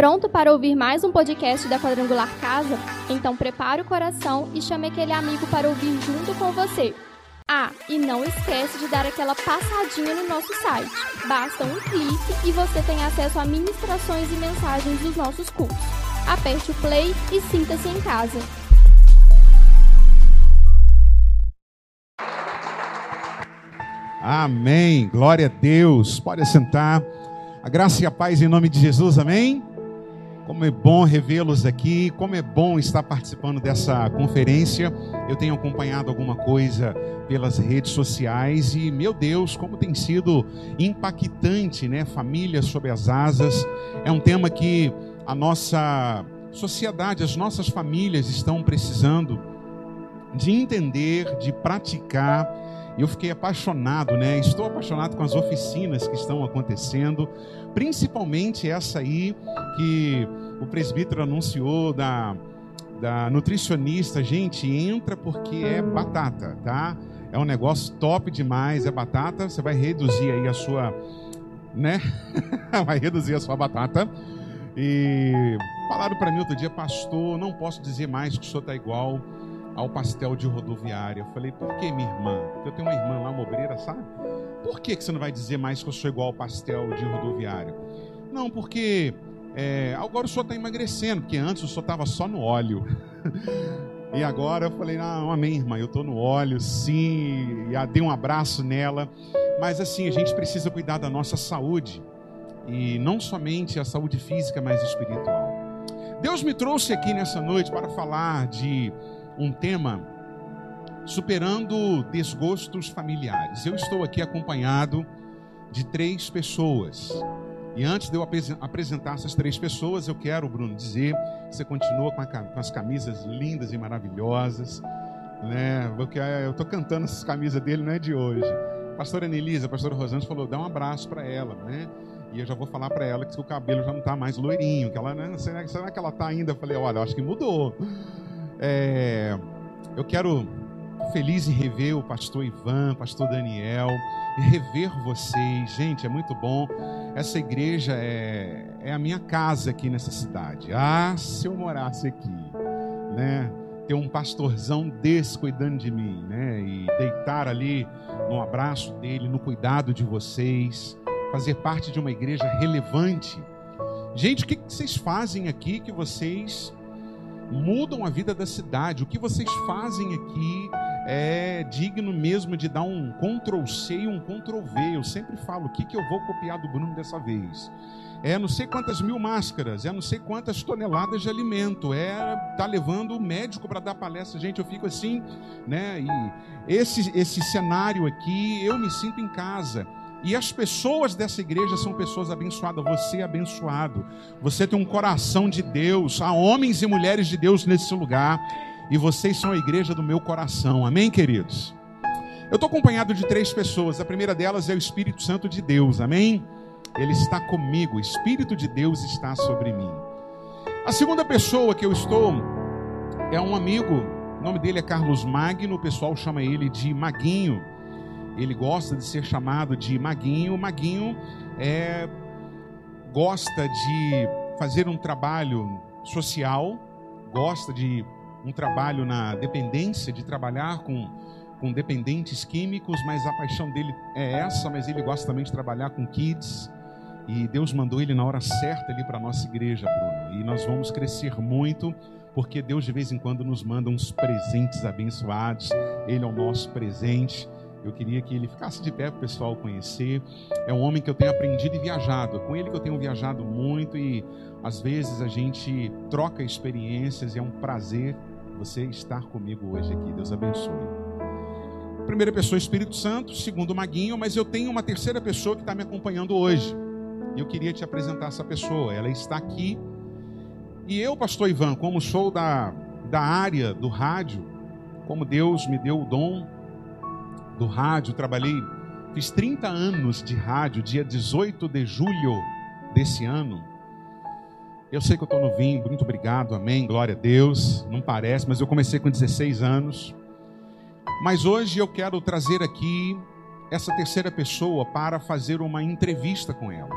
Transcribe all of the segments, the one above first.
Pronto para ouvir mais um podcast da Quadrangular Casa? Então prepare o coração e chame aquele amigo para ouvir junto com você. Ah, e não esquece de dar aquela passadinha no nosso site. Basta um clique e você tem acesso a ministrações e mensagens dos nossos cursos. Aperte o play e sinta-se em casa. Amém. Glória a Deus. Pode sentar. A graça e a paz em nome de Jesus. Amém. Como é bom revê-los aqui, como é bom estar participando dessa conferência. Eu tenho acompanhado alguma coisa pelas redes sociais e, meu Deus, como tem sido impactante, né? Família sob as asas. É um tema que a nossa sociedade, as nossas famílias estão precisando de entender, de praticar eu fiquei apaixonado, né? Estou apaixonado com as oficinas que estão acontecendo, principalmente essa aí que o presbítero anunciou da, da nutricionista. Gente, entra porque é batata, tá? É um negócio top demais, é batata. Você vai reduzir aí a sua, né? vai reduzir a sua batata. E falaram para mim outro dia, pastor, não posso dizer mais que o senhor está igual ao pastel de rodoviária. Eu falei, por que, minha irmã? Eu tenho uma irmã lá, uma obreira, sabe? Por que, que você não vai dizer mais que eu sou igual ao pastel de rodoviária? Não, porque é, agora o senhor está emagrecendo, porque antes o senhor estava só no óleo. e agora eu falei, não, amém, irmã, eu estou no óleo, sim. E dei um abraço nela. Mas assim, a gente precisa cuidar da nossa saúde. E não somente a saúde física, mas espiritual. Deus me trouxe aqui nessa noite para falar de um tema superando desgostos familiares. Eu estou aqui acompanhado de três pessoas. E antes de eu apresentar essas três pessoas, eu quero, Bruno, dizer você continua com, a, com as camisas lindas e maravilhosas. Né? Eu estou cantando essas camisas dele, não é de hoje. A pastora Anelisa, a pastora Rosângela falou, dá um abraço para ela, né? E eu já vou falar para ela que o cabelo já não está mais loirinho, que ela, né? será, será que ela está ainda? Eu falei, olha, acho que mudou. É, eu quero feliz em rever o pastor Ivan, pastor Daniel, e rever vocês. Gente, é muito bom. Essa igreja é, é a minha casa aqui nessa cidade. Ah, se eu morasse aqui, né? Ter um pastorzão desse cuidando de mim, né? E deitar ali no abraço dele, no cuidado de vocês, fazer parte de uma igreja relevante. Gente, o que vocês fazem aqui que vocês mudam a vida da cidade. O que vocês fazem aqui é digno mesmo de dar um Ctrl C e um Ctrl V. Eu sempre falo, o que, que eu vou copiar do Bruno dessa vez? É não sei quantas mil máscaras, é não sei quantas toneladas de alimento, é tá levando o médico para dar palestra. Gente, eu fico assim, né? E esse, esse cenário aqui, eu me sinto em casa. E as pessoas dessa igreja são pessoas abençoadas. Você é abençoado. Você tem um coração de Deus. Há homens e mulheres de Deus nesse lugar. E vocês são a igreja do meu coração. Amém, queridos? Eu estou acompanhado de três pessoas. A primeira delas é o Espírito Santo de Deus. Amém? Ele está comigo. O Espírito de Deus está sobre mim. A segunda pessoa que eu estou é um amigo. O nome dele é Carlos Magno. O pessoal chama ele de Maguinho ele gosta de ser chamado de Maguinho. Maguinho é, gosta de fazer um trabalho social, gosta de um trabalho na dependência, de trabalhar com, com dependentes químicos, mas a paixão dele é essa, mas ele gosta também de trabalhar com kids. E Deus mandou ele na hora certa ali para a nossa igreja, Bruno. E nós vamos crescer muito, porque Deus de vez em quando nos manda uns presentes abençoados. Ele é o nosso presente. Eu queria que ele ficasse de pé para o pessoal conhecer. É um homem que eu tenho aprendido e viajado. É com ele que eu tenho viajado muito e às vezes a gente troca experiências e é um prazer você estar comigo hoje aqui. Deus abençoe. Primeira pessoa, Espírito Santo. Segundo, Maguinho. Mas eu tenho uma terceira pessoa que está me acompanhando hoje. E eu queria te apresentar essa pessoa. Ela está aqui. E eu, pastor Ivan, como sou da, da área do rádio, como Deus me deu o dom do rádio, trabalhei, fiz 30 anos de rádio, dia 18 de julho desse ano. Eu sei que eu estou novinho, muito obrigado, amém, glória a Deus. Não parece, mas eu comecei com 16 anos. Mas hoje eu quero trazer aqui essa terceira pessoa para fazer uma entrevista com ela.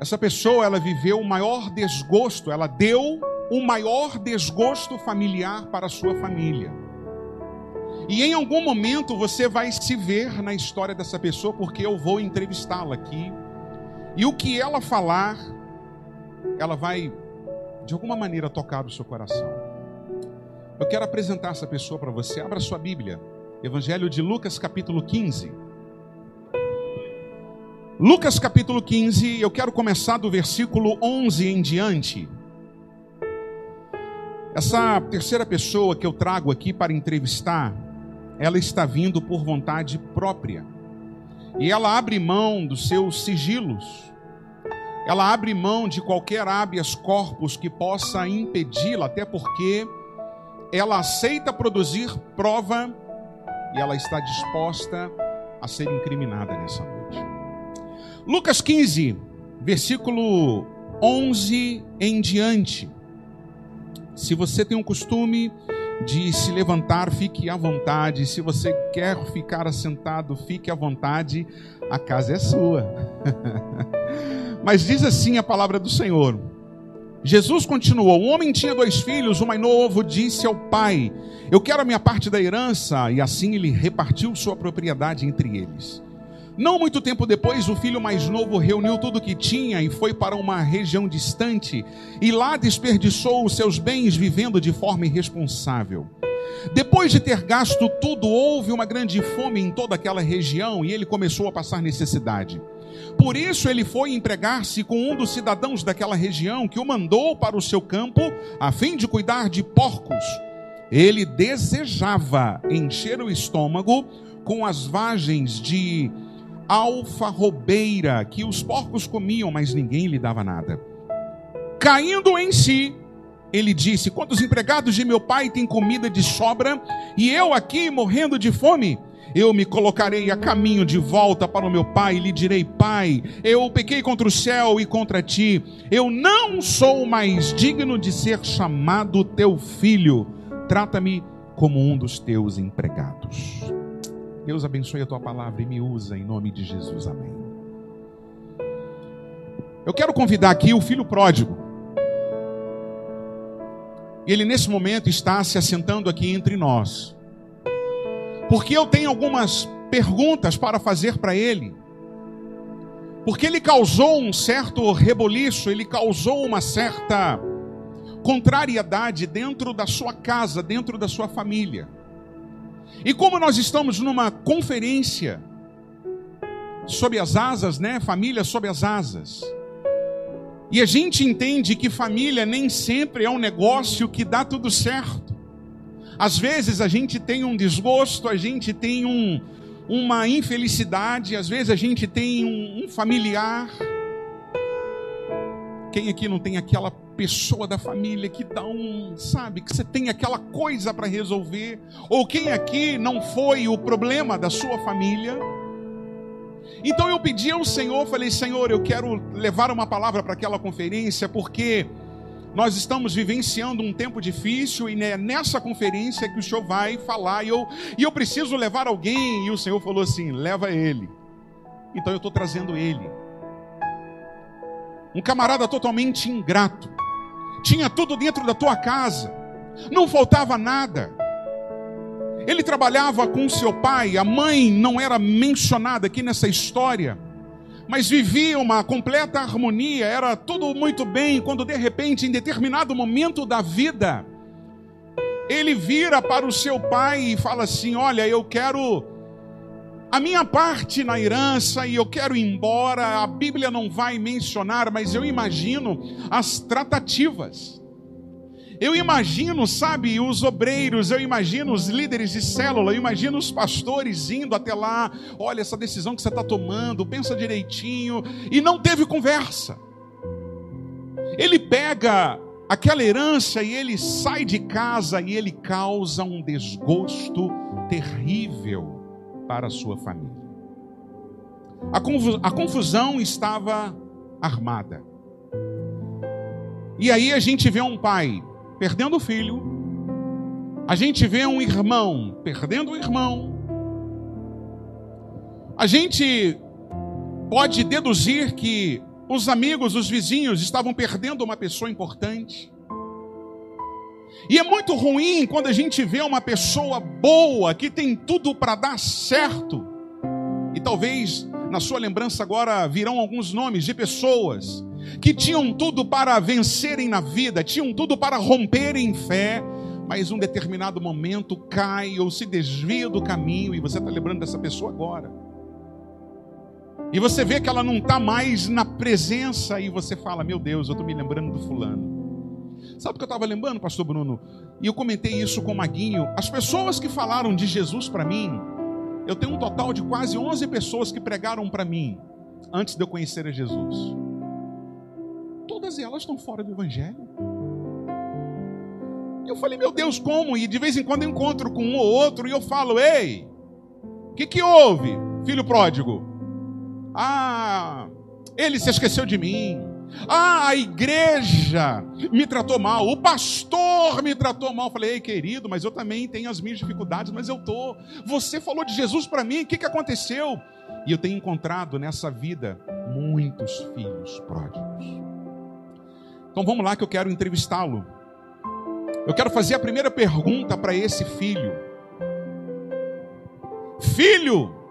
essa pessoa ela viveu o maior desgosto, ela deu o maior desgosto familiar para a sua família. E em algum momento você vai se ver na história dessa pessoa, porque eu vou entrevistá-la aqui. E o que ela falar, ela vai, de alguma maneira, tocar o seu coração. Eu quero apresentar essa pessoa para você. Abra sua Bíblia. Evangelho de Lucas, capítulo 15. Lucas, capítulo 15, eu quero começar do versículo 11 em diante. Essa terceira pessoa que eu trago aqui para entrevistar, ela está vindo por vontade própria. E ela abre mão dos seus sigilos. Ela abre mão de qualquer habeas corpus que possa impedi-la, até porque ela aceita produzir prova e ela está disposta a ser incriminada nessa noite. Lucas 15, versículo 11 em diante. Se você tem o costume de se levantar, fique à vontade. Se você quer ficar assentado, fique à vontade. A casa é sua. Mas diz assim a palavra do Senhor. Jesus continuou: Um homem tinha dois filhos, o mais novo disse ao pai: Eu quero a minha parte da herança, e assim ele repartiu sua propriedade entre eles. Não muito tempo depois, o filho mais novo reuniu tudo o que tinha e foi para uma região distante, e lá desperdiçou os seus bens vivendo de forma irresponsável. Depois de ter gasto tudo, houve uma grande fome em toda aquela região e ele começou a passar necessidade. Por isso ele foi empregar-se com um dos cidadãos daquela região que o mandou para o seu campo a fim de cuidar de porcos. Ele desejava encher o estômago com as vagens de alfarrobeira que os porcos comiam, mas ninguém lhe dava nada. Caindo em si, ele disse: Quantos empregados de meu pai têm comida de sobra e eu aqui morrendo de fome? Eu me colocarei a caminho de volta para o meu pai e lhe direi: Pai, eu pequei contra o céu e contra ti. Eu não sou mais digno de ser chamado teu filho. Trata-me como um dos teus empregados. Deus abençoe a tua palavra e me usa em nome de Jesus. Amém. Eu quero convidar aqui o filho pródigo. Ele nesse momento está se assentando aqui entre nós. Porque eu tenho algumas perguntas para fazer para ele. Porque ele causou um certo reboliço, ele causou uma certa contrariedade dentro da sua casa, dentro da sua família. E como nós estamos numa conferência sob as asas, né? Família sob as asas. E a gente entende que família nem sempre é um negócio que dá tudo certo. Às vezes a gente tem um desgosto, a gente tem um, uma infelicidade, às vezes a gente tem um, um familiar. Quem aqui não tem aquela pessoa da família que dá um, sabe, que você tem aquela coisa para resolver? Ou quem aqui não foi o problema da sua família? Então eu pedi ao Senhor, falei: Senhor, eu quero levar uma palavra para aquela conferência, porque nós estamos vivenciando um tempo difícil e é nessa conferência que o Senhor vai falar. E eu, e eu preciso levar alguém. E o Senhor falou assim: leva ele. Então eu estou trazendo ele. Um camarada totalmente ingrato. Tinha tudo dentro da tua casa. Não faltava nada. Ele trabalhava com seu pai, a mãe não era mencionada aqui nessa história, mas vivia uma completa harmonia, era tudo muito bem, quando de repente, em determinado momento da vida, ele vira para o seu pai e fala assim: Olha, eu quero a minha parte na herança e eu quero ir embora. A Bíblia não vai mencionar, mas eu imagino as tratativas. Eu imagino, sabe, os obreiros, eu imagino os líderes de célula, eu imagino os pastores indo até lá. Olha, essa decisão que você está tomando, pensa direitinho. E não teve conversa. Ele pega aquela herança e ele sai de casa e ele causa um desgosto terrível para a sua família. A confusão estava armada. E aí a gente vê um pai perdendo o filho, a gente vê um irmão perdendo o irmão, a gente pode deduzir que os amigos, os vizinhos estavam perdendo uma pessoa importante. E é muito ruim quando a gente vê uma pessoa boa, que tem tudo para dar certo. E talvez na sua lembrança agora virão alguns nomes de pessoas que tinham tudo para vencerem na vida, tinham tudo para romperem em fé, mas um determinado momento cai ou se desvia do caminho e você está lembrando dessa pessoa agora. E você vê que ela não está mais na presença e você fala: Meu Deus, eu estou me lembrando do fulano. Sabe o que eu estava lembrando, Pastor Bruno? E eu comentei isso com o Maguinho. As pessoas que falaram de Jesus para mim, eu tenho um total de quase 11 pessoas que pregaram para mim antes de eu conhecer a Jesus. Todas elas estão fora do Evangelho. Eu falei, meu Deus, como? E de vez em quando eu encontro com um ou outro e eu falo, ei, o que, que houve, filho pródigo? Ah, ele se esqueceu de mim. Ah, a igreja me tratou mal, o pastor me tratou mal. Eu falei, ei, querido, mas eu também tenho as minhas dificuldades, mas eu tô. Você falou de Jesus para mim, o que, que aconteceu? E eu tenho encontrado nessa vida muitos filhos pródigos. Então vamos lá que eu quero entrevistá-lo. Eu quero fazer a primeira pergunta para esse filho. Filho,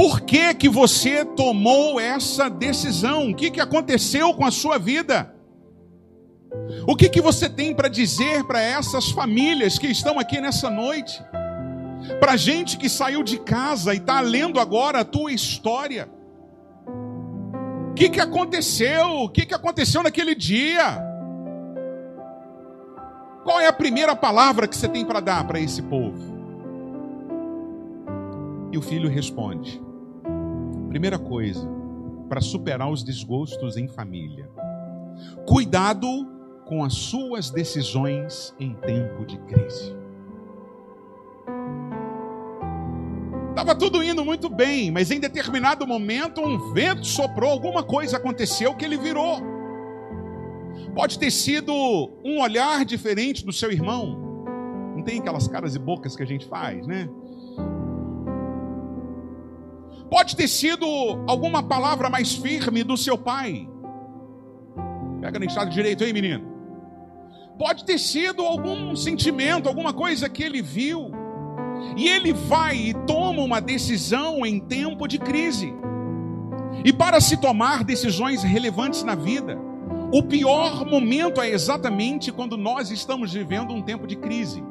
por que, que você tomou essa decisão? O que, que aconteceu com a sua vida? O que, que você tem para dizer para essas famílias que estão aqui nessa noite? Para gente que saiu de casa e está lendo agora a tua história. O que, que aconteceu? O que, que aconteceu naquele dia? Qual é a primeira palavra que você tem para dar para esse povo? E o filho responde: Primeira coisa, para superar os desgostos em família. Cuidado com as suas decisões em tempo de crise. Estava tudo indo muito bem, mas em determinado momento um vento soprou, alguma coisa aconteceu que ele virou. Pode ter sido um olhar diferente do seu irmão. Não tem aquelas caras e bocas que a gente faz, né? Pode ter sido alguma palavra mais firme do seu pai. Pega no estado direito aí, menino. Pode ter sido algum sentimento, alguma coisa que ele viu. E ele vai e toma uma decisão em tempo de crise. E para se tomar decisões relevantes na vida, o pior momento é exatamente quando nós estamos vivendo um tempo de crise.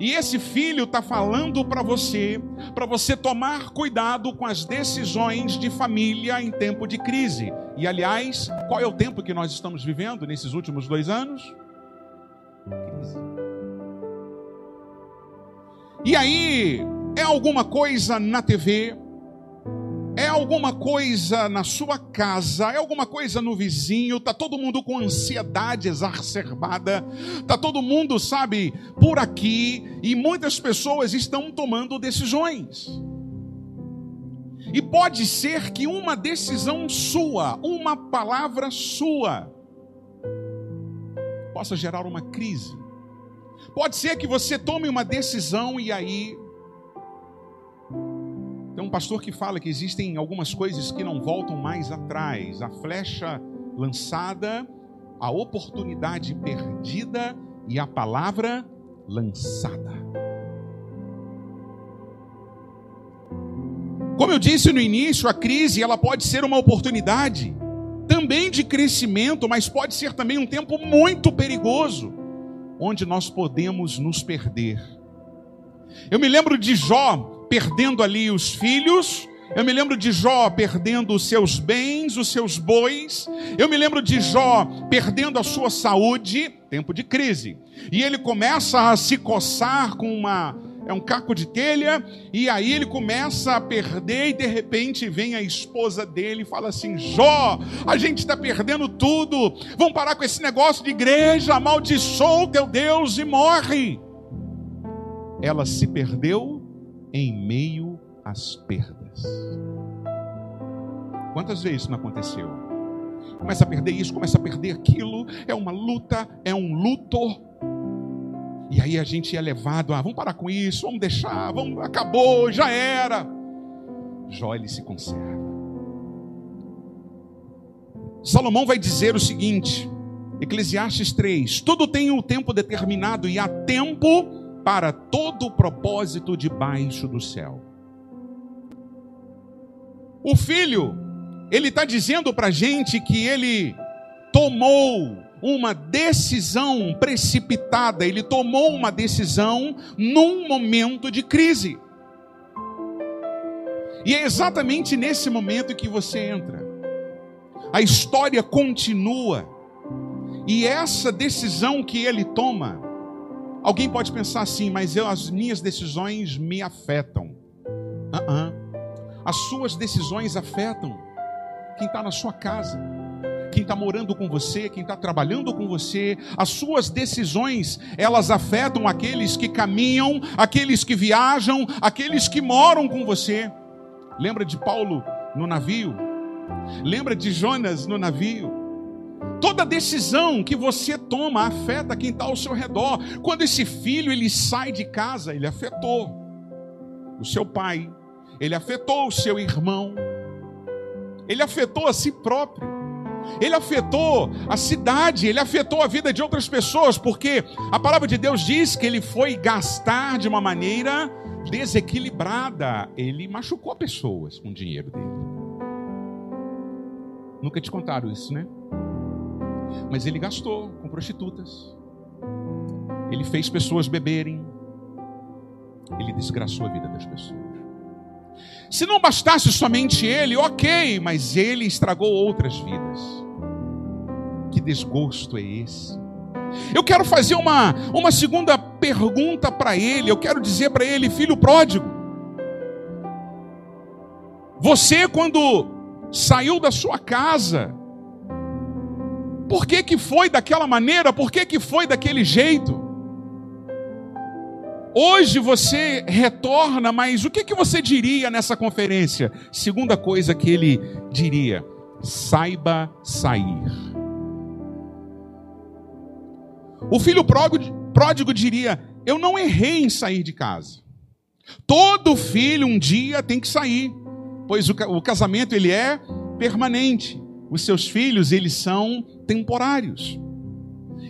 E esse filho está falando para você, para você tomar cuidado com as decisões de família em tempo de crise. E aliás, qual é o tempo que nós estamos vivendo nesses últimos dois anos? Crise. E aí, é alguma coisa na TV, é alguma coisa na sua casa, é alguma coisa no vizinho, tá todo mundo com ansiedade exacerbada, tá todo mundo, sabe, por aqui, e muitas pessoas estão tomando decisões. E pode ser que uma decisão sua, uma palavra sua, possa gerar uma crise. Pode ser que você tome uma decisão e aí um pastor que fala que existem algumas coisas que não voltam mais atrás. A flecha lançada, a oportunidade perdida e a palavra lançada. Como eu disse no início, a crise ela pode ser uma oportunidade também de crescimento, mas pode ser também um tempo muito perigoso, onde nós podemos nos perder. Eu me lembro de Jó, perdendo ali os filhos. Eu me lembro de Jó perdendo os seus bens, os seus bois. Eu me lembro de Jó perdendo a sua saúde, tempo de crise. E ele começa a se coçar com uma é um caco de telha, e aí ele começa a perder, e de repente vem a esposa dele e fala assim: Jó, a gente está perdendo tudo, vamos parar com esse negócio de igreja, amaldiçoa o teu Deus e morre. Ela se perdeu em meio às perdas. Quantas vezes isso não aconteceu? Começa a perder isso, começa a perder aquilo, é uma luta, é um luto. E aí a gente é levado a, vamos parar com isso, vamos deixar, vamos, acabou, já era. Jó ele se conserva. Salomão vai dizer o seguinte, Eclesiastes 3: Tudo tem o um tempo determinado e há tempo para todo o propósito debaixo do céu. O filho, ele está dizendo para a gente que ele tomou uma decisão precipitada, ele tomou uma decisão num momento de crise. E é exatamente nesse momento que você entra. A história continua. E essa decisão que ele toma, alguém pode pensar assim, mas eu, as minhas decisões me afetam. Uh -uh. As suas decisões afetam quem está na sua casa quem está morando com você, quem está trabalhando com você, as suas decisões, elas afetam aqueles que caminham, aqueles que viajam, aqueles que moram com você. Lembra de Paulo no navio? Lembra de Jonas no navio? Toda decisão que você toma afeta quem está ao seu redor. Quando esse filho ele sai de casa, ele afetou o seu pai, ele afetou o seu irmão, ele afetou a si próprio ele afetou a cidade, ele afetou a vida de outras pessoas, porque a palavra de Deus diz que ele foi gastar de uma maneira desequilibrada. Ele machucou pessoas com o dinheiro dele. Nunca te contaram isso, né? Mas ele gastou com prostitutas. Ele fez pessoas beberem. Ele desgraçou a vida das pessoas. Se não bastasse somente ele, ok, mas ele estragou outras vidas. Que desgosto é esse? Eu quero fazer uma, uma segunda pergunta para ele. Eu quero dizer para ele, filho pródigo, você quando saiu da sua casa, por que que foi daquela maneira? Por que que foi daquele jeito? Hoje você retorna, mas o que, que você diria nessa conferência? Segunda coisa que ele diria: saiba sair. O filho pródigo, pródigo diria: Eu não errei em sair de casa. Todo filho um dia tem que sair, pois o, o casamento ele é permanente. Os seus filhos eles são temporários.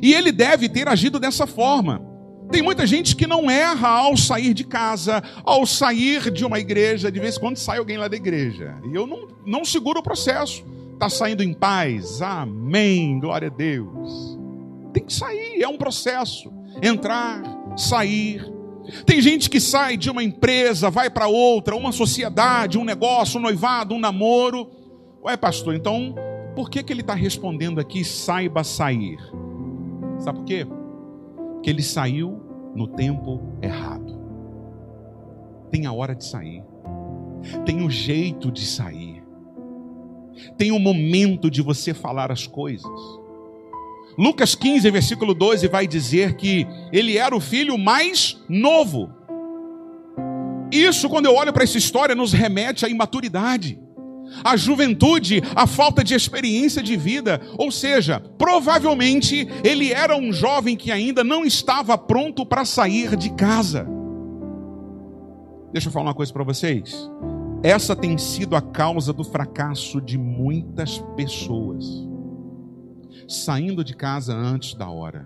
E ele deve ter agido dessa forma. Tem muita gente que não erra ao sair de casa, ao sair de uma igreja. De vez em quando sai alguém lá da igreja. E eu não, não seguro o processo. Está saindo em paz. Amém. Glória a Deus. Tem que sair. É um processo. Entrar, sair. Tem gente que sai de uma empresa, vai para outra, uma sociedade, um negócio, um noivado, um namoro. Ué, pastor, então por que, que ele está respondendo aqui, saiba sair? Sabe por quê? que ele saiu no tempo errado. Tem a hora de sair, tem o jeito de sair, tem o momento de você falar as coisas. Lucas 15, versículo 12, vai dizer que ele era o filho mais novo. Isso, quando eu olho para essa história, nos remete à imaturidade a juventude, a falta de experiência de vida, ou seja, provavelmente ele era um jovem que ainda não estava pronto para sair de casa. Deixa eu falar uma coisa para vocês. Essa tem sido a causa do fracasso de muitas pessoas. Saindo de casa antes da hora,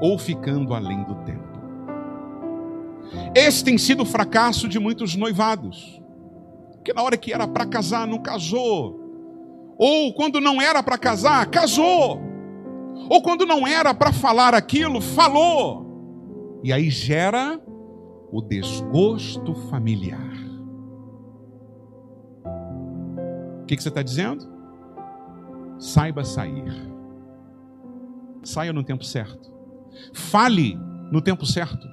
ou ficando além do tempo. Esse tem sido o fracasso de muitos noivados porque na hora que era para casar, não casou. Ou quando não era para casar, casou. Ou quando não era para falar aquilo, falou. E aí gera o desgosto familiar. O que, que você está dizendo? Saiba sair. Saia no tempo certo. Fale no tempo certo.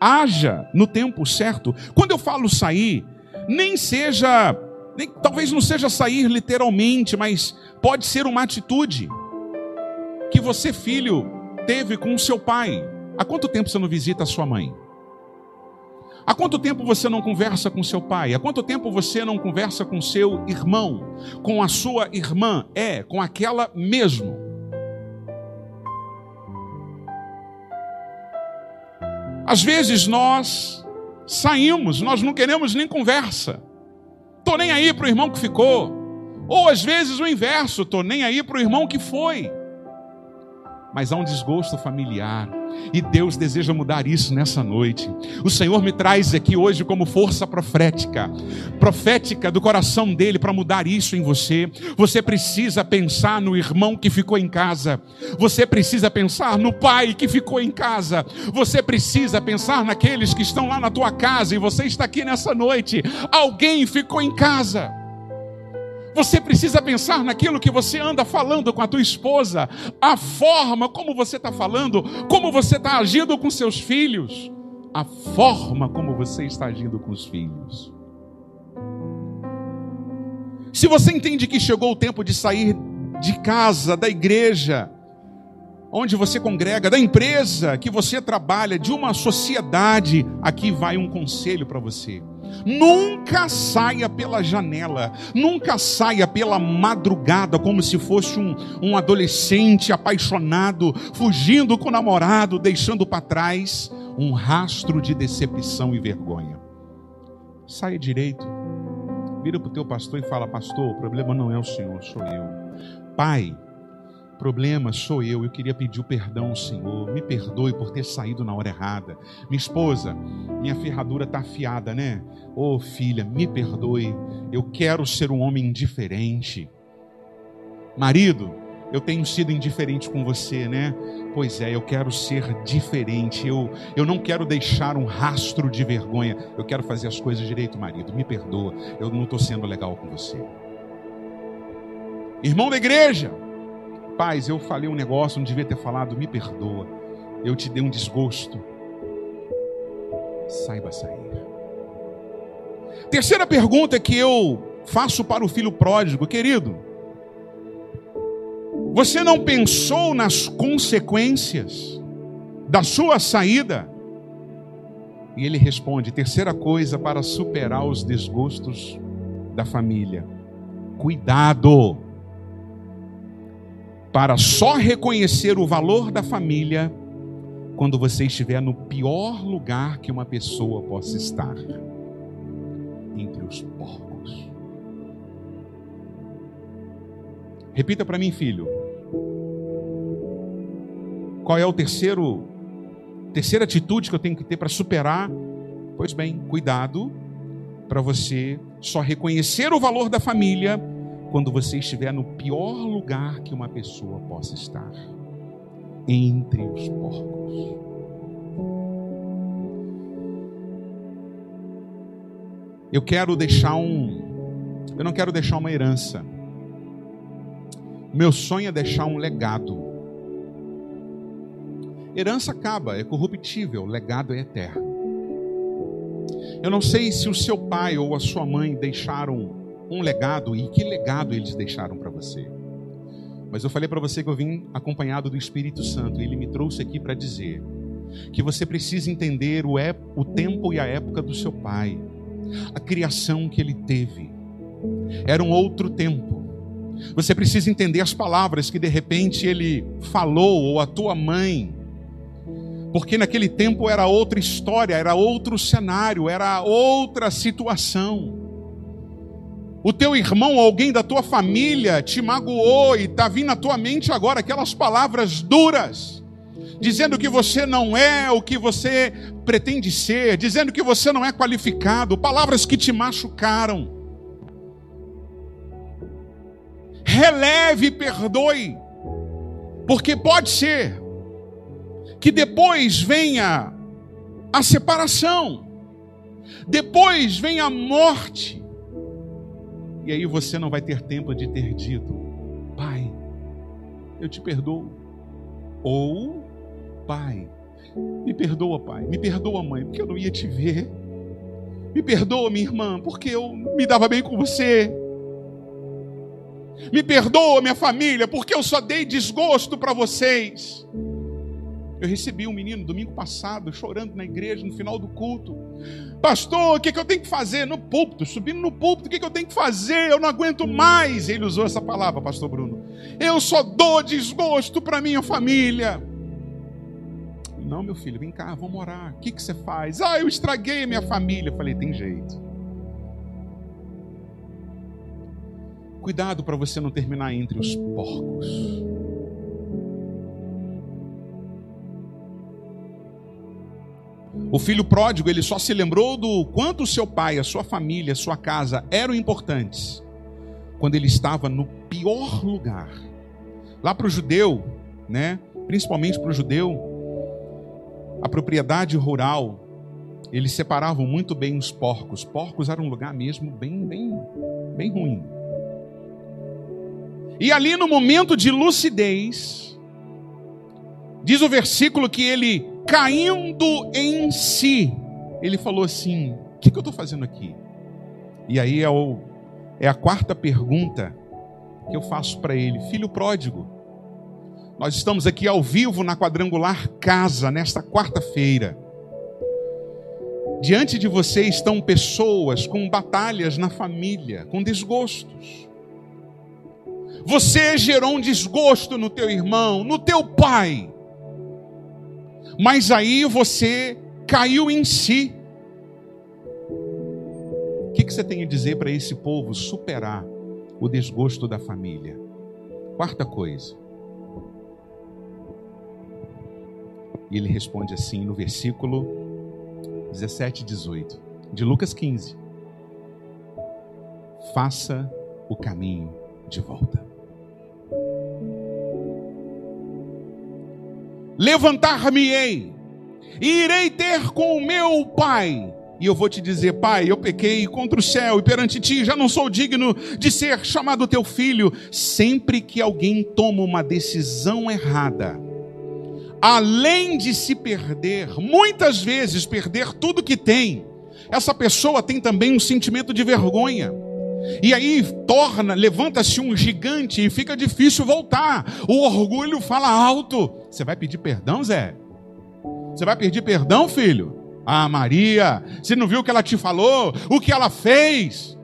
Haja no tempo certo. Quando eu falo sair, nem seja, nem, talvez não seja sair literalmente, mas pode ser uma atitude que você, filho, teve com o seu pai. Há quanto tempo você não visita a sua mãe? Há quanto tempo você não conversa com seu pai? Há quanto tempo você não conversa com seu irmão? Com a sua irmã? É, com aquela mesmo. Às vezes nós saímos, nós não queremos nem conversa. Estou nem aí para o irmão que ficou. Ou às vezes o inverso, estou nem aí para o irmão que foi. Mas há um desgosto familiar. E Deus deseja mudar isso nessa noite. O Senhor me traz aqui hoje como força profética, profética do coração dele para mudar isso em você. Você precisa pensar no irmão que ficou em casa. Você precisa pensar no pai que ficou em casa. Você precisa pensar naqueles que estão lá na tua casa e você está aqui nessa noite. Alguém ficou em casa. Você precisa pensar naquilo que você anda falando com a tua esposa, a forma como você está falando, como você está agindo com seus filhos, a forma como você está agindo com os filhos. Se você entende que chegou o tempo de sair de casa, da igreja, onde você congrega, da empresa que você trabalha, de uma sociedade, aqui vai um conselho para você. Nunca saia pela janela, nunca saia pela madrugada como se fosse um, um adolescente apaixonado, fugindo com o namorado, deixando para trás um rastro de decepção e vergonha. Saia direito, vira para o teu pastor e fala: Pastor, o problema não é o Senhor, sou eu. Pai, problema sou eu. Eu queria pedir o perdão ao Senhor. Me perdoe por ter saído na hora errada. Minha esposa, minha ferradura está afiada, né? Ô oh, filha, me perdoe. Eu quero ser um homem indiferente. Marido, eu tenho sido indiferente com você, né? Pois é, eu quero ser diferente. Eu, eu não quero deixar um rastro de vergonha. Eu quero fazer as coisas direito, marido. Me perdoa. Eu não estou sendo legal com você. Irmão da igreja, Paz, eu falei um negócio, não devia ter falado, me perdoa. Eu te dei um desgosto. Saiba sair. Terceira pergunta que eu faço para o filho pródigo, querido. Você não pensou nas consequências da sua saída? E ele responde: terceira coisa para superar os desgostos da família. Cuidado para só reconhecer o valor da família quando você estiver no pior lugar que uma pessoa possa estar entre os porcos. Repita para mim, filho. Qual é o terceiro terceira atitude que eu tenho que ter para superar? Pois bem, cuidado para você só reconhecer o valor da família quando você estiver no pior lugar que uma pessoa possa estar entre os porcos. Eu quero deixar um. Eu não quero deixar uma herança. Meu sonho é deixar um legado. Herança acaba, é corruptível, legado é eterno. Eu não sei se o seu pai ou a sua mãe deixaram um legado e que legado eles deixaram para você. Mas eu falei para você que eu vim acompanhado do Espírito Santo e ele me trouxe aqui para dizer que você precisa entender o, é, o tempo e a época do seu pai, a criação que ele teve. Era um outro tempo. Você precisa entender as palavras que de repente ele falou, ou a tua mãe, porque naquele tempo era outra história, era outro cenário, era outra situação o teu irmão ou alguém da tua família te magoou e está vindo à tua mente agora aquelas palavras duras, dizendo que você não é o que você pretende ser, dizendo que você não é qualificado, palavras que te machucaram. Releve e perdoe, porque pode ser que depois venha a separação, depois venha a morte, e aí você não vai ter tempo de ter dito: Pai, eu te perdoo. Ou, Pai, me perdoa, Pai, me perdoa, mãe, porque eu não ia te ver. Me perdoa, minha irmã, porque eu me dava bem com você. Me perdoa, minha família, porque eu só dei desgosto para vocês. Eu recebi um menino domingo passado chorando na igreja no final do culto. Pastor, o que, que eu tenho que fazer? No púlpito, subindo no púlpito, o que, que eu tenho que fazer? Eu não aguento mais. Ele usou essa palavra, Pastor Bruno. Eu só dou desgosto para minha família. Não, meu filho, vem cá, vamos orar. O que, que você faz? Ah, eu estraguei a minha família. Eu falei, tem jeito. Cuidado para você não terminar entre os porcos. O filho pródigo, ele só se lembrou do quanto seu pai, a sua família, a sua casa eram importantes quando ele estava no pior lugar. Lá para o judeu, né? Principalmente para o judeu, a propriedade rural, eles separavam muito bem os porcos. Porcos era um lugar mesmo bem, bem, bem ruim. E ali no momento de lucidez, diz o versículo que ele caindo em si, ele falou assim: O que, que eu estou fazendo aqui? E aí é, o, é a quarta pergunta que eu faço para ele: Filho pródigo, nós estamos aqui ao vivo na quadrangular casa, nesta quarta-feira. Diante de você estão pessoas com batalhas na família, com desgostos. Você gerou um desgosto no teu irmão, no teu pai. Mas aí você caiu em si. O que, você tem a dizer para esse povo superar o desgosto da família? Quarta coisa. E ele responde assim no versículo 17 e 18 de Lucas 15: Faça o caminho de volta. Levantar-me-ei e irei ter com o meu pai. E eu vou te dizer, pai, eu pequei contra o céu e perante ti, já não sou digno de ser chamado teu filho. Sempre que alguém toma uma decisão errada, além de se perder, muitas vezes perder tudo que tem, essa pessoa tem também um sentimento de vergonha. E aí torna, levanta-se um gigante e fica difícil voltar. O orgulho fala alto. Você vai pedir perdão, Zé? Você vai pedir perdão, filho? Ah, Maria, você não viu o que ela te falou? O que ela fez?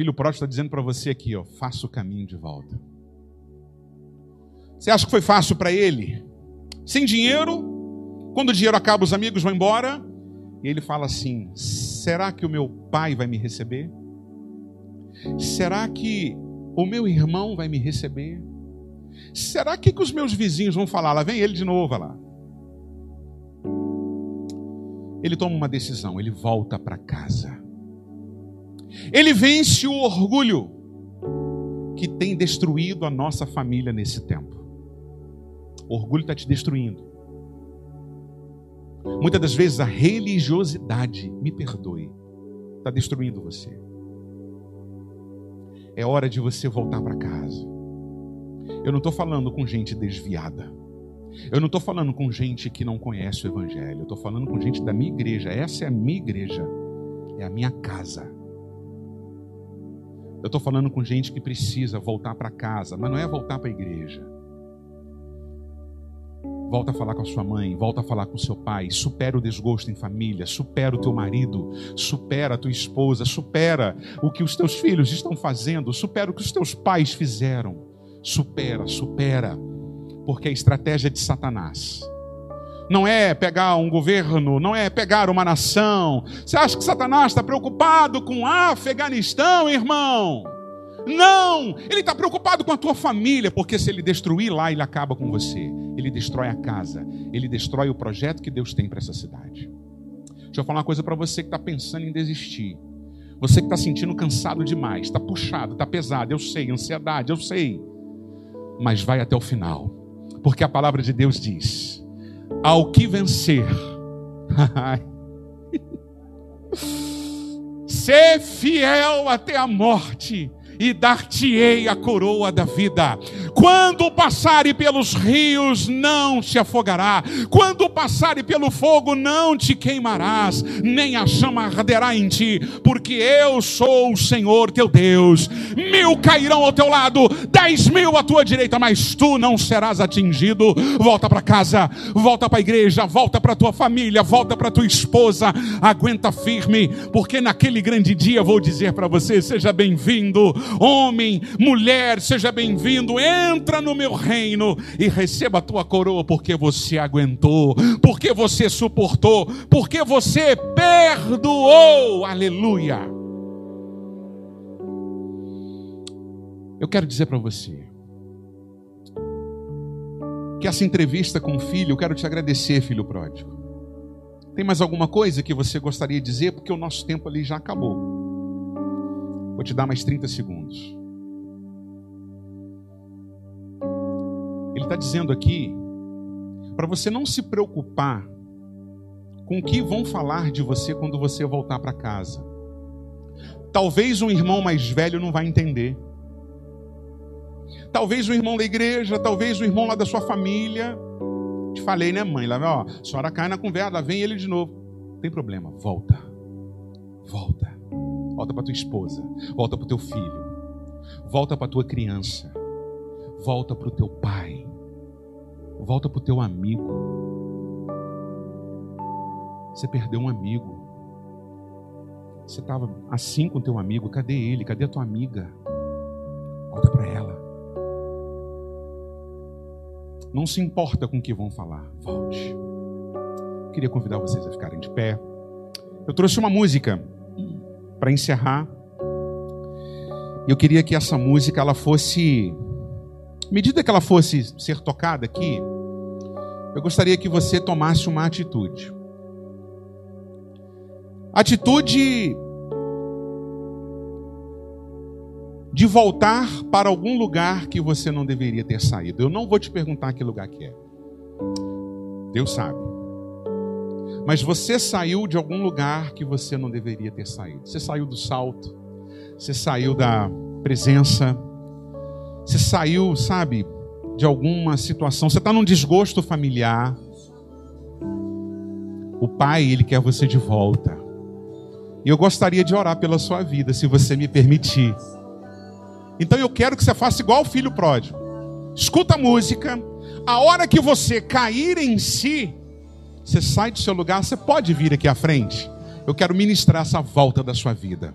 filho pródigo está dizendo para você aqui, ó, faça o caminho de volta. Você acha que foi fácil para ele? Sem dinheiro, quando o dinheiro acaba, os amigos vão embora. E ele fala assim: será que o meu pai vai me receber? Será que o meu irmão vai me receber? Será que, que os meus vizinhos vão falar? Lá vem ele de novo, lá. Ele toma uma decisão, ele volta para casa. Ele vence o orgulho que tem destruído a nossa família nesse tempo. O orgulho está te destruindo. Muitas das vezes a religiosidade, me perdoe, está destruindo você. É hora de você voltar para casa. Eu não estou falando com gente desviada. Eu não estou falando com gente que não conhece o Evangelho. Eu estou falando com gente da minha igreja. Essa é a minha igreja. É a minha casa. Eu estou falando com gente que precisa voltar para casa, mas não é voltar para a igreja. Volta a falar com a sua mãe, volta a falar com o seu pai, supera o desgosto em família, supera o teu marido, supera a tua esposa, supera o que os teus filhos estão fazendo, supera o que os teus pais fizeram. Supera, supera. Porque a estratégia de Satanás não é pegar um governo, não é pegar uma nação. Você acha que Satanás está preocupado com Afeganistão, irmão? Não, ele está preocupado com a tua família, porque se ele destruir lá, ele acaba com você. Ele destrói a casa, ele destrói o projeto que Deus tem para essa cidade. Deixa eu falar uma coisa para você que está pensando em desistir. Você que está sentindo cansado demais, está puxado, está pesado, eu sei, ansiedade, eu sei. Mas vai até o final, porque a palavra de Deus diz: ao que vencer, ser fiel até a morte, e dar-te-ei a coroa da vida. Quando passare pelos rios, não se afogará. Quando passare pelo fogo, não te queimarás, nem a chama arderá em ti, porque eu sou o Senhor teu Deus. Mil cairão ao teu lado, dez mil à tua direita, mas tu não serás atingido. Volta para casa, volta para a igreja, volta para tua família, volta para tua esposa. Aguenta firme, porque naquele grande dia vou dizer para você: seja bem-vindo Homem, mulher, seja bem-vindo, entra no meu reino e receba a tua coroa, porque você aguentou, porque você suportou, porque você perdoou. Aleluia. Eu quero dizer para você que essa entrevista com o filho, eu quero te agradecer, filho pródigo. Tem mais alguma coisa que você gostaria de dizer? Porque o nosso tempo ali já acabou. Vou te dar mais 30 segundos. Está dizendo aqui para você não se preocupar com o que vão falar de você quando você voltar para casa. Talvez um irmão mais velho não vai entender. Talvez um irmão da igreja, talvez um irmão lá da sua família. Te falei, né, mãe? Lá, ó, a senhora cai na conversa, vem ele de novo. Não tem problema, volta. Volta. Volta para tua esposa, volta para o teu filho, volta para tua criança, volta para o teu pai, volta para o teu amigo. Você perdeu um amigo. Você estava assim com teu amigo, cadê ele? Cadê a tua amiga? Volta para ela. Não se importa com o que vão falar. Volte. Queria convidar vocês a ficarem de pé. Eu trouxe uma música para encerrar. Eu queria que essa música ela fosse, à medida que ela fosse ser tocada aqui, eu gostaria que você tomasse uma atitude. Atitude de voltar para algum lugar que você não deveria ter saído. Eu não vou te perguntar que lugar que é. Deus sabe. Mas você saiu de algum lugar que você não deveria ter saído. Você saiu do salto. Você saiu da presença. Você saiu, sabe, de alguma situação. Você está num desgosto familiar. O pai, ele quer você de volta. E eu gostaria de orar pela sua vida, se você me permitir. Então eu quero que você faça igual o filho pródigo. Escuta a música. A hora que você cair em si, você sai do seu lugar, você pode vir aqui à frente. Eu quero ministrar essa volta da sua vida.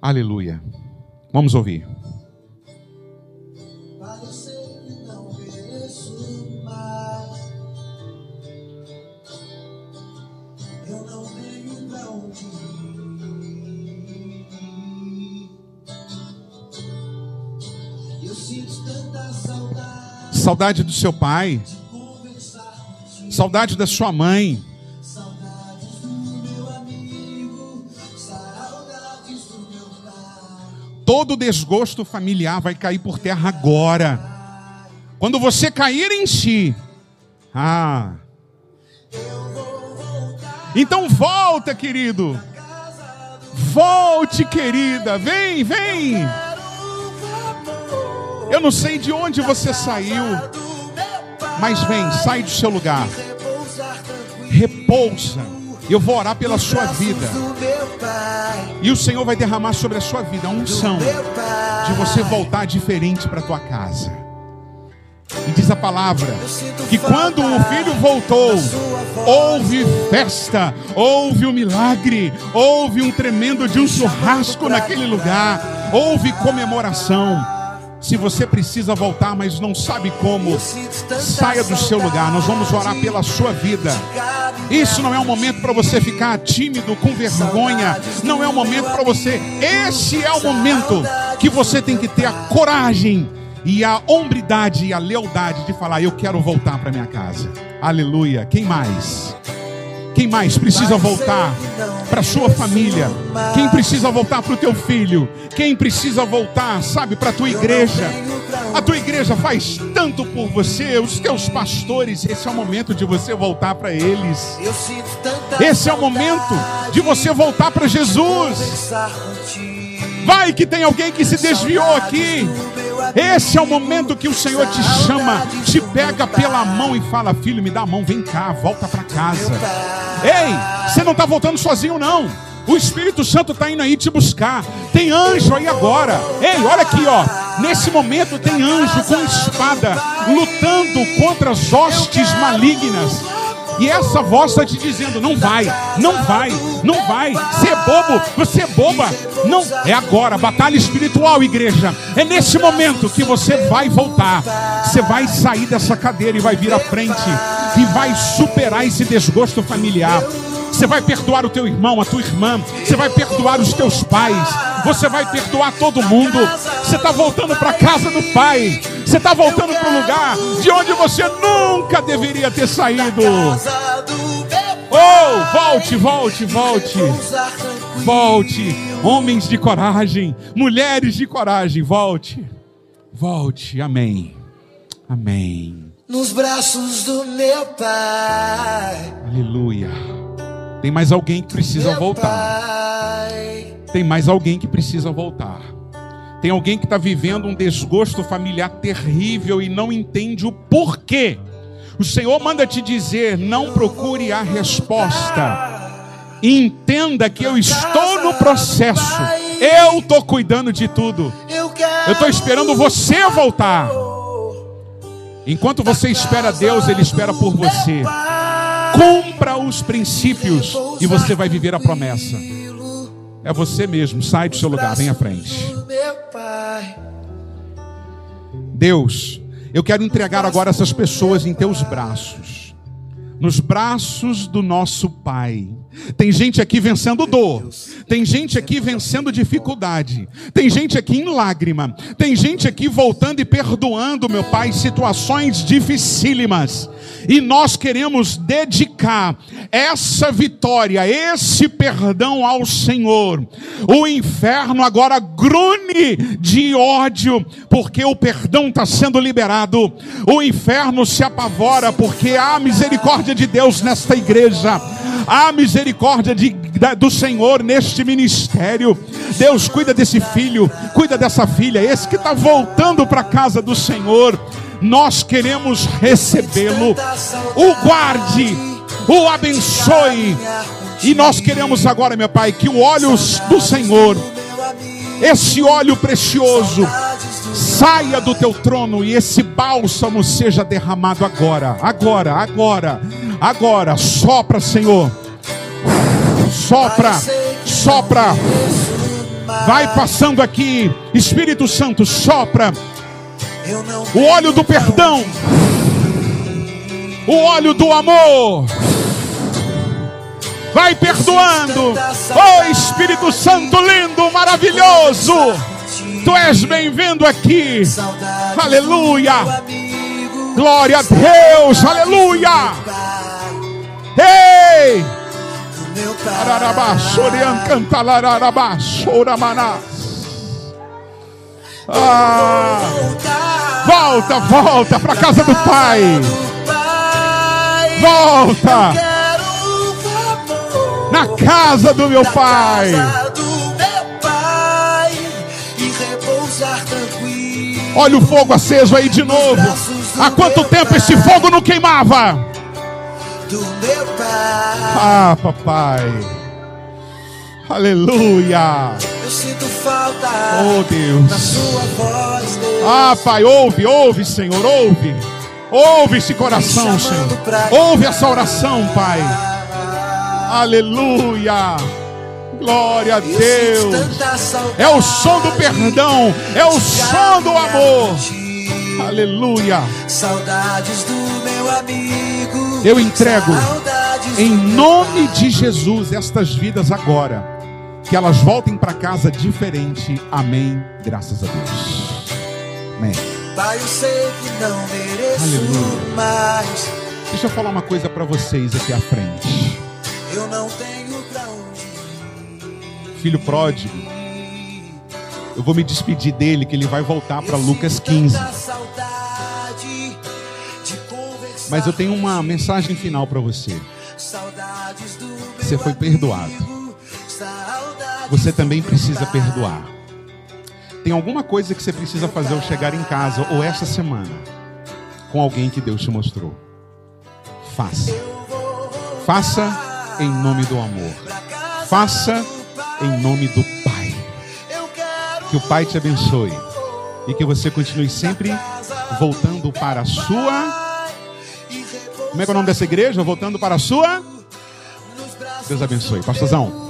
Aleluia. Vamos ouvir. Saudade do seu pai. Saudade da sua mãe. Todo desgosto familiar vai cair por terra agora. Quando você cair em si. Ah. Então volta, querido. Volte, querida. Vem, vem. Eu não sei de onde você saiu, mas vem, sai do seu lugar. Repousa. Eu vou orar pela sua vida. E o Senhor vai derramar sobre a sua vida a unção de você voltar diferente para tua casa. E diz a palavra que quando o filho voltou, houve festa, houve um milagre, houve um tremendo de um churrasco naquele lugar, houve comemoração. Se você precisa voltar, mas não sabe como, saia do seu lugar. Nós vamos orar pela sua vida. Isso não é um momento para você ficar tímido, com vergonha. Não é um momento para você. Esse é o momento que você tem que ter a coragem e a hombridade e a lealdade de falar: Eu quero voltar para minha casa. Aleluia. Quem mais? Quem mais precisa voltar para sua família? Quem precisa voltar para o teu filho? Quem precisa voltar, sabe, para a tua igreja? A tua igreja faz tanto por você, os teus pastores. Esse é o momento de você voltar para eles. Esse é o momento de você voltar para Jesus. Vai que tem alguém que se desviou aqui. Esse é o momento que o Senhor te chama, te pega pela mão e fala: Filho, me dá a mão, vem cá, volta para casa. Ei, você não está voltando sozinho, não. O Espírito Santo está indo aí te buscar. Tem anjo aí agora. Ei, olha aqui, ó. Nesse momento tem anjo com espada lutando contra as hostes malignas. E essa voz está te dizendo: não vai, não vai, não vai. Você é bobo, você é boba. Não, é agora, batalha espiritual, igreja. É nesse momento que você vai voltar. Você vai sair dessa cadeira e vai vir à frente. E vai superar esse desgosto familiar. Você vai perdoar o teu irmão, a tua irmã. Você vai perdoar os teus pais. Você vai perdoar todo mundo. Você está voltando para a casa do Pai. Você está voltando para o lugar de onde você nunca deveria ter saído. Oh, volte, volte, volte. Volte. Homens de coragem, mulheres de coragem, volte. Volte. Amém. Amém. Nos braços do meu pai. Aleluia. Tem mais alguém que precisa voltar. Tem mais alguém que precisa voltar. Tem alguém que está vivendo um desgosto familiar terrível e não entende o porquê. O Senhor manda te dizer: não procure a resposta. Entenda que eu estou no processo. Eu estou cuidando de tudo. Eu estou esperando você voltar. Enquanto você espera Deus, Ele espera por você. Cumpra os princípios e você vai viver a promessa. É você mesmo. Sai do seu lugar, vem à frente. Deus, eu quero entregar agora essas pessoas em teus braços, nos braços do nosso Pai. Tem gente aqui vencendo dor, tem gente aqui vencendo dificuldade, tem gente aqui em lágrima, tem gente aqui voltando e perdoando, meu Pai, situações dificílimas. E nós queremos dedicar essa vitória, esse perdão ao Senhor. O inferno agora grune de ódio, porque o perdão está sendo liberado. O inferno se apavora, porque há misericórdia de Deus nesta igreja. Há misericórdia de, da- do Senhor neste ministério. Deus cuida desse filho, cuida dessa filha, esse que está voltando para a casa do Senhor. Nós queremos recebê-lo. O guarde, o abençoe. E nós queremos agora, meu Pai, que o óleo do Senhor, esse óleo precioso, saia do teu trono e esse bálsamo seja derramado agora, agora, agora, agora. Sopra, Senhor. Sopra, sopra. Vai passando aqui, Espírito Santo, sopra o óleo do perdão, o óleo do amor. Vai perdoando, oh Espírito Santo lindo, maravilhoso. Tu és bem-vindo aqui, saudade aleluia. Glória a Deus, aleluia. Ei, ararabá, sorian, cantalararabá, soramanás. Ah, volta, volta para casa do Pai. Volta na casa do meu Pai. Olha o fogo aceso aí de novo. Há quanto tempo esse fogo não queimava? Do meu pai. Ah, papai. Aleluia. Eu sinto falta. Oh, Deus. sua voz, Deus. Ah, Pai, ouve, ouve, Senhor, ouve. Ouve esse coração, Senhor. Ouve essa oração, Pai. Aleluia. Glória a Deus. É o som do perdão, é o som do amor. Aleluia. Saudades do meu amigo. Eu entrego, Saudades Em nome de Jesus, estas vidas agora, que elas voltem para casa diferente. Amém. Graças a Deus. Amém. Pai, eu sei que não mereço Aleluia. mais. Deixa eu falar uma coisa para vocês aqui à frente. Eu não tenho Filho pródigo, eu vou me despedir dele, que ele vai voltar para Lucas sinto 15. tanta saudade de conversar Mas eu tenho uma mensagem final para você. Você foi perdoado. Você também precisa perdoar. Tem alguma coisa que você precisa fazer ao chegar em casa ou esta semana com alguém que Deus te mostrou. Faça. Faça em nome do amor. Faça em nome do Pai. Que o Pai te abençoe e que você continue sempre voltando para a sua. Como é que é o nome dessa igreja? Voltando para a sua. Deus abençoe. Pastorzão.